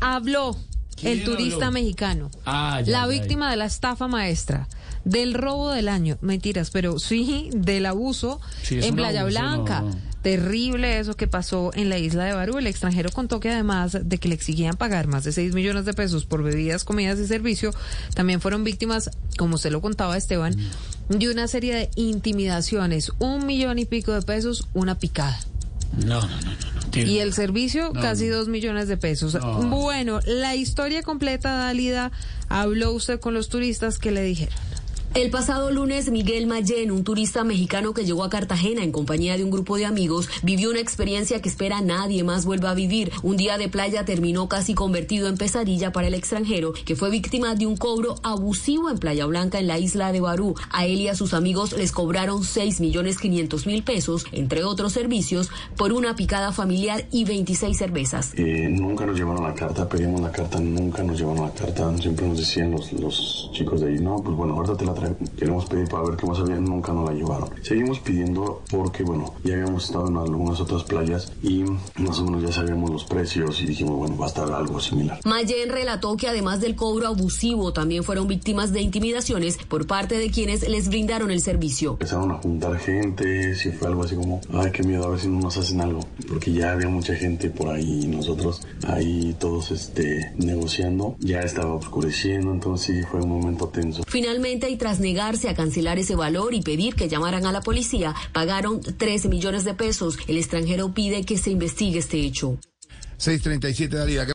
Habló el turista mexicano, Ah, ya, la ya, víctima de la estafa maestra, del robo del año, mentiras, pero sí del abuso Sí, en Playa abuso, Blanca. no. Terrible eso que pasó en la isla de Barú. El extranjero contó que además de que le exigían pagar más de 6 millones de pesos por bebidas, comidas y servicio, también fueron víctimas, como usted lo contaba Esteban, de una serie de intimidaciones. Un millón y pico de pesos, una picada. No, no, no, no. Y el servicio, No, casi dos millones de pesos. No. Bueno, la historia completa, Dálida, habló usted con los turistas que le dijeron. El pasado lunes, Miguel Mayen, un turista mexicano que llegó a Cartagena en compañía de un grupo de amigos, vivió una experiencia que espera nadie más vuelva a vivir. Un día de playa terminó casi convertido en pesadilla para el extranjero, que fue víctima de un cobro abusivo en Playa Blanca en la isla de Barú. A él y a sus amigos les cobraron 6 millones 500 mil pesos, entre otros servicios, por una picada familiar y 26 cervezas. Eh, nunca nos llevaron la carta, pedimos la carta, nunca nos llevaron la carta. Siempre nos decían los, los chicos de ahí, no, pues bueno, ahorita te la Queremos pedir para ver qué más había, nunca nos la llevaron. Seguimos pidiendo porque, bueno, ya habíamos estado en algunas otras playas y más o menos ya sabíamos los precios y dijimos, bueno, va a estar algo similar. Mayen relató que además del cobro abusivo, también fueron víctimas de intimidaciones por parte de quienes les brindaron el servicio. Empezaron a juntar gente, si fue algo así como, ay, qué miedo, a ver si no nos hacen algo, porque ya había mucha gente por ahí y nosotros ahí todos este, negociando, ya estaba oscureciendo, entonces sí fue un momento tenso. Finalmente, y tras negarse a cancelar ese valor y pedir que llamaran a la policía, pagaron 13 millones de pesos. El extranjero pide que se investigue este hecho. 637 Dalida.